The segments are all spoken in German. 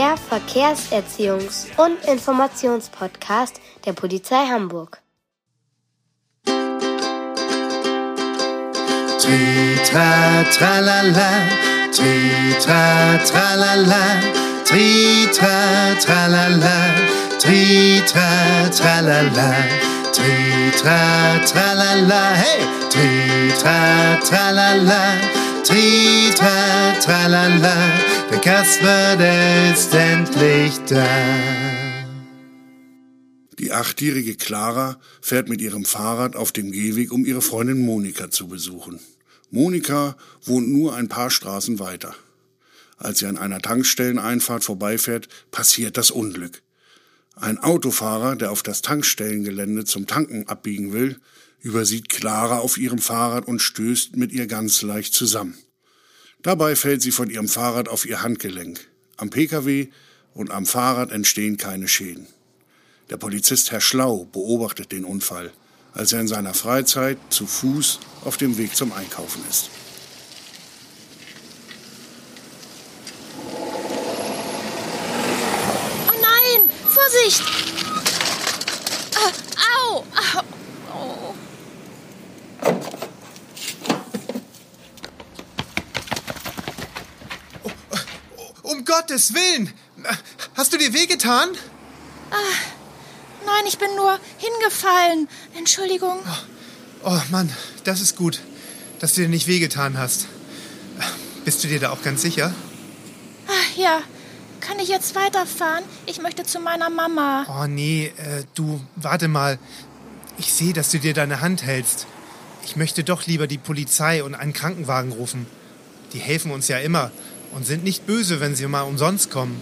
Der Verkehrserziehungs- und Informationspodcast der Polizei Hamburg. Tritra tralala, tritra tralala, tritra tralala, tritra tralala, tritra tralala, hey, tritra tralala, tritra tralala, der Kasper, der ist endlich da. Die achtjährige Clara fährt mit ihrem Fahrrad auf dem Gehweg, um ihre Freundin Monika zu besuchen. Monika wohnt nur ein paar Straßen weiter. Als sie an einer Tankstelleneinfahrt vorbeifährt, passiert das Unglück. Ein Autofahrer, der auf das Tankstellengelände zum Tanken abbiegen will, übersieht Clara auf ihrem Fahrrad und stößt mit ihr ganz leicht zusammen. Dabei fällt sie von ihrem Fahrrad auf ihr Handgelenk. Am Pkw und am Fahrrad entstehen keine Schäden. Der Polizist Herr Schlau beobachtet den Unfall, als er in seiner Freizeit zu Fuß auf dem Weg zum Einkaufen ist. Oh nein! Vorsicht! Ah, au! au. Oh. Um Gottes Willen! Hast du dir wehgetan? Nein, ich bin nur hingefallen. Entschuldigung. Oh Mann, das ist gut, dass du dir nicht wehgetan hast. Bist du dir da auch ganz sicher? Ah, ja. Kann ich jetzt weiterfahren? Ich möchte zu meiner Mama. Oh nee, äh, du, warte mal. Ich sehe, dass du dir deine Hand hältst. Ich möchte doch lieber die Polizei und einen Krankenwagen rufen. Die helfen uns ja immer und sind nicht böse, wenn sie mal umsonst kommen.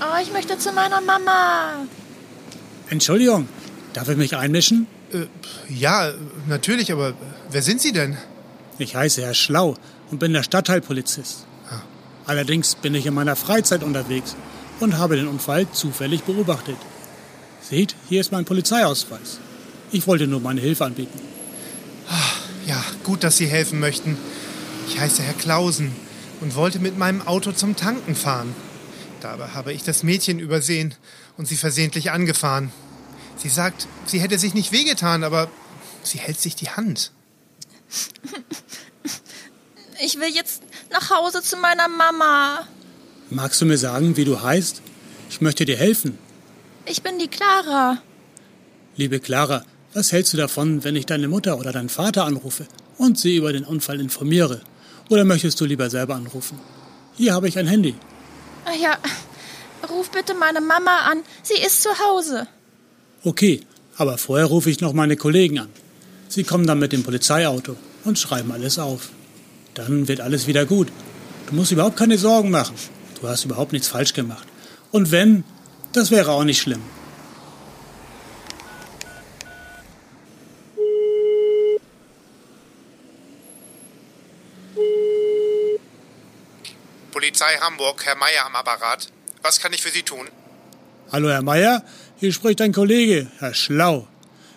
Oh, ich möchte zu meiner Mama. Entschuldigung, darf ich mich einmischen? Äh, ja, natürlich, aber wer sind Sie denn? Ich heiße Herr Schlau und bin der Stadtteilpolizist. Allerdings bin ich in meiner Freizeit unterwegs und habe den Unfall zufällig beobachtet. Seht, hier ist mein Polizeiausweis. Ich wollte nur meine Hilfe anbieten. Ja, gut, dass Sie helfen möchten. Ich heiße Herr Klausen und wollte mit meinem Auto zum Tanken fahren. Dabei habe ich das Mädchen übersehen und sie versehentlich angefahren. Sie sagt, sie hätte sich nicht wehgetan, aber sie hält sich die Hand. Ich will jetzt nach Hause zu meiner Mama. Magst du mir sagen, wie du heißt? Ich möchte dir helfen. Ich bin die Clara. Liebe Clara, was hältst du davon, wenn ich deine Mutter oder deinen Vater anrufe und sie über den Unfall informiere? Oder möchtest du lieber selber anrufen? Hier habe ich ein Handy. Ah ja, ruf bitte meine Mama an. Sie ist zu Hause. Okay, aber vorher rufe ich noch meine Kollegen an. Sie kommen dann mit dem Polizeiauto und schreiben alles auf. Dann wird alles wieder gut. Du musst überhaupt keine Sorgen machen. Du hast überhaupt nichts falsch gemacht. Und wenn, das wäre auch nicht schlimm. Polizei Hamburg, Herr Meier am Apparat. Was kann ich für Sie tun? Hallo, Herr Meier. Hier spricht ein Kollege, Herr Schlau.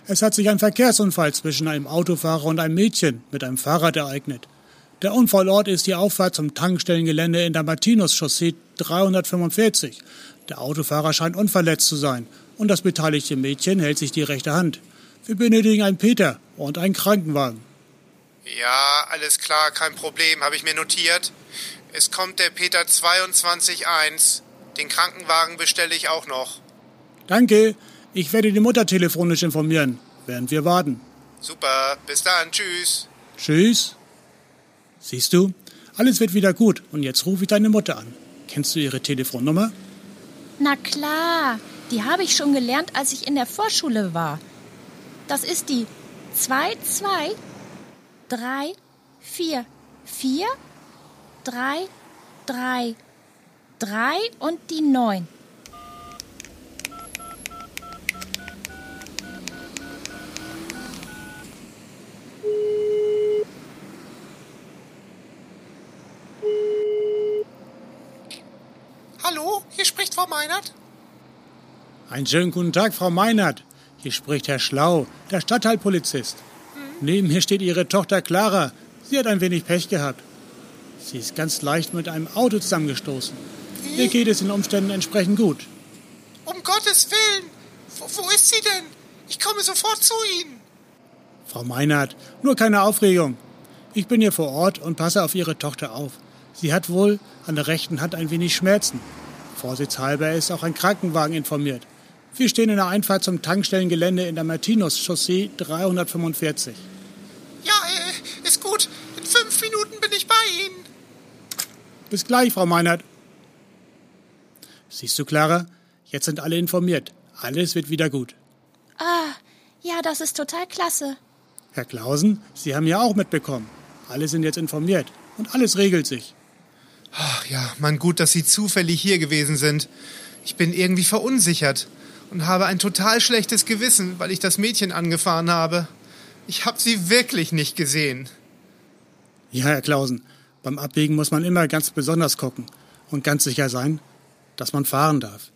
Es hat sich ein Verkehrsunfall zwischen einem Autofahrer und einem Mädchen mit einem Fahrrad ereignet. Der Unfallort ist die Auffahrt zum Tankstellengelände in der Martinus-Chaussee 345. Der Autofahrer scheint unverletzt zu sein und das beteiligte Mädchen hält sich die rechte Hand. Wir benötigen einen Peter und einen Krankenwagen. Ja, alles klar, kein Problem, habe ich mir notiert. Es kommt der Peter 22.1. Den Krankenwagen bestelle ich auch noch. Danke, ich werde die Mutter telefonisch informieren, während wir warten. Super, bis dann, tschüss. Tschüss. Siehst du, alles wird wieder gut und jetzt rufe ich deine Mutter an. Kennst du ihre Telefonnummer? Na klar, die habe ich schon gelernt, als ich in der Vorschule war. Das ist die 2, 2, 3, 4, 4, 3, 3, 3 und die 9. Hallo, hier spricht Frau Meinert. Einen schönen guten Tag, Frau Meinert. Hier spricht Herr Schlau, der Stadtteilpolizist. Hm, Neben mir steht Ihre Tochter Clara. Sie hat ein wenig Pech gehabt. Sie ist ganz leicht mit einem Auto zusammengestoßen. Ihr geht es den Umständen entsprechend gut. Um Gottes Willen! Wo, wo ist sie denn? Ich komme sofort zu Ihnen. Frau Meinert, nur keine Aufregung. Ich bin hier vor Ort und passe auf Ihre Tochter auf. Sie hat wohl an der rechten Hand ein wenig Schmerzen. Vorsichtshalber ist auch ein Krankenwagen informiert. Wir stehen in der Einfahrt zum Tankstellengelände in der Martinus-Chaussee 345. Ja, äh, ist gut. In fünf Minuten bin ich bei Ihnen. Bis gleich, Frau Meinert. Siehst du, Clara? Jetzt sind alle informiert. Alles wird wieder gut. Ah, ja, das ist total klasse. Herr Klausen, Sie haben ja auch mitbekommen. Alle sind jetzt informiert und alles regelt sich. Ach ja, Mann, gut, dass Sie zufällig hier gewesen sind. Ich bin irgendwie verunsichert und habe ein total schlechtes Gewissen, weil ich das Mädchen angefahren habe. Ich habe sie wirklich nicht gesehen. Ja, Herr Klausen, beim Abwägen muss man immer ganz besonders gucken und ganz sicher sein, dass man fahren darf.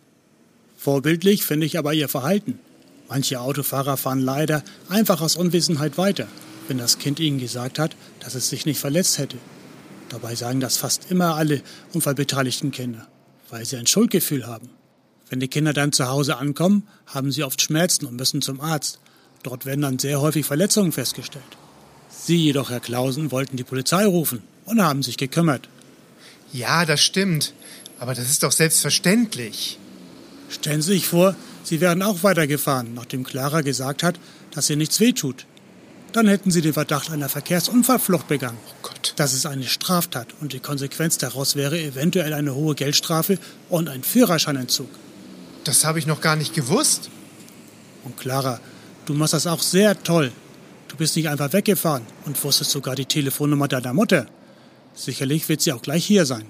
Vorbildlich finde ich aber Ihr Verhalten. Manche Autofahrer fahren leider einfach aus Unwissenheit weiter, wenn das Kind ihnen gesagt hat, dass es sich nicht verletzt hätte. Dabei sagen das fast immer alle unfallbeteiligten Kinder, weil sie ein Schuldgefühl haben. Wenn die Kinder dann zu Hause ankommen, haben sie oft Schmerzen und müssen zum Arzt. Dort werden dann sehr häufig Verletzungen festgestellt. Sie jedoch, Herr Klausen, wollten die Polizei rufen und haben sich gekümmert. Ja, das stimmt. Aber das ist doch selbstverständlich. Stellen Sie sich vor, Sie wären auch weitergefahren, nachdem Clara gesagt hat, dass ihr nichts wehtut. Dann hätten Sie den Verdacht einer Verkehrsunfallflucht begangen. Oh Gott. Das ist eine Straftat und die Konsequenz daraus wäre eventuell eine hohe Geldstrafe und ein Führerscheinentzug. Das habe ich noch gar nicht gewusst. Und Clara, du machst das auch sehr toll. Du bist nicht einfach weggefahren und wusstest sogar die Telefonnummer deiner Mutter. Sicherlich wird sie auch gleich hier sein.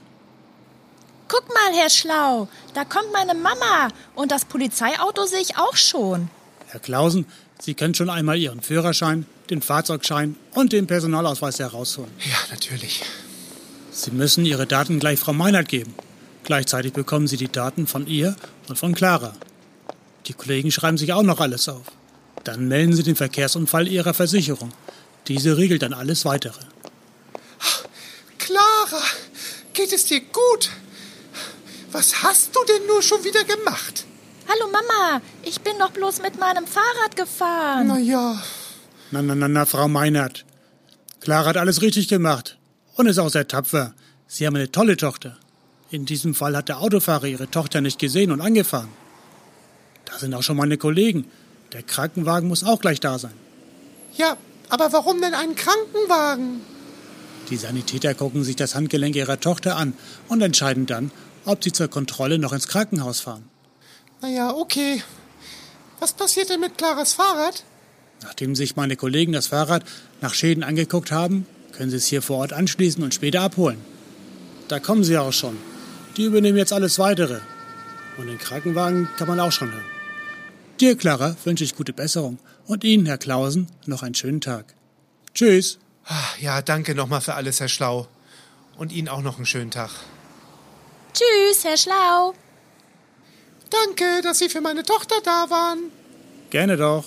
Guck mal, Herr Schlau, da kommt meine Mama und das Polizeiauto sehe ich auch schon. Herr Klausen, Sie können schon einmal Ihren Führerschein, den Fahrzeugschein und den Personalausweis herausholen. Ja, natürlich. Sie müssen Ihre Daten gleich Frau Meinert geben. Gleichzeitig bekommen Sie die Daten von ihr und von Clara. Die Kollegen schreiben sich auch noch alles auf. Dann melden Sie den Verkehrsunfall Ihrer Versicherung. Diese regelt dann alles Weitere. Clara, geht es dir gut? Was hast du denn nur schon wieder gemacht? Hallo Mama, ich bin doch bloß mit meinem Fahrrad gefahren. Na ja, Na, na, na, na, Frau Meinert. Clara hat alles richtig gemacht und ist auch sehr tapfer. Sie haben eine tolle Tochter. In diesem Fall hat der Autofahrer Ihre Tochter nicht gesehen und angefahren. Da sind auch schon meine Kollegen. Der Krankenwagen muss auch gleich da sein. ja, aber warum denn einen Krankenwagen? Die Sanitäter gucken sich das Handgelenk ihrer Tochter an und entscheiden dann, ob sie zur Kontrolle noch ins Krankenhaus fahren. Na ja, okay. Was passiert denn mit Claras Fahrrad? Nachdem sich meine Kollegen das Fahrrad nach Schäden angeguckt haben, können sie es hier vor Ort anschließen und später abholen. Da kommen sie auch schon. Die übernehmen jetzt alles Weitere. Und den Krankenwagen kann man auch schon hören. Dir, Clara, wünsche ich gute Besserung und Ihnen, Herr Klausen, noch einen schönen Tag. Tschüss. Ah, Ja, danke nochmal für alles, Herr Schlau. Und Ihnen auch noch einen schönen Tag. Tschüss, Herr Schlau. Danke, dass Sie für meine Tochter da waren. Gerne doch.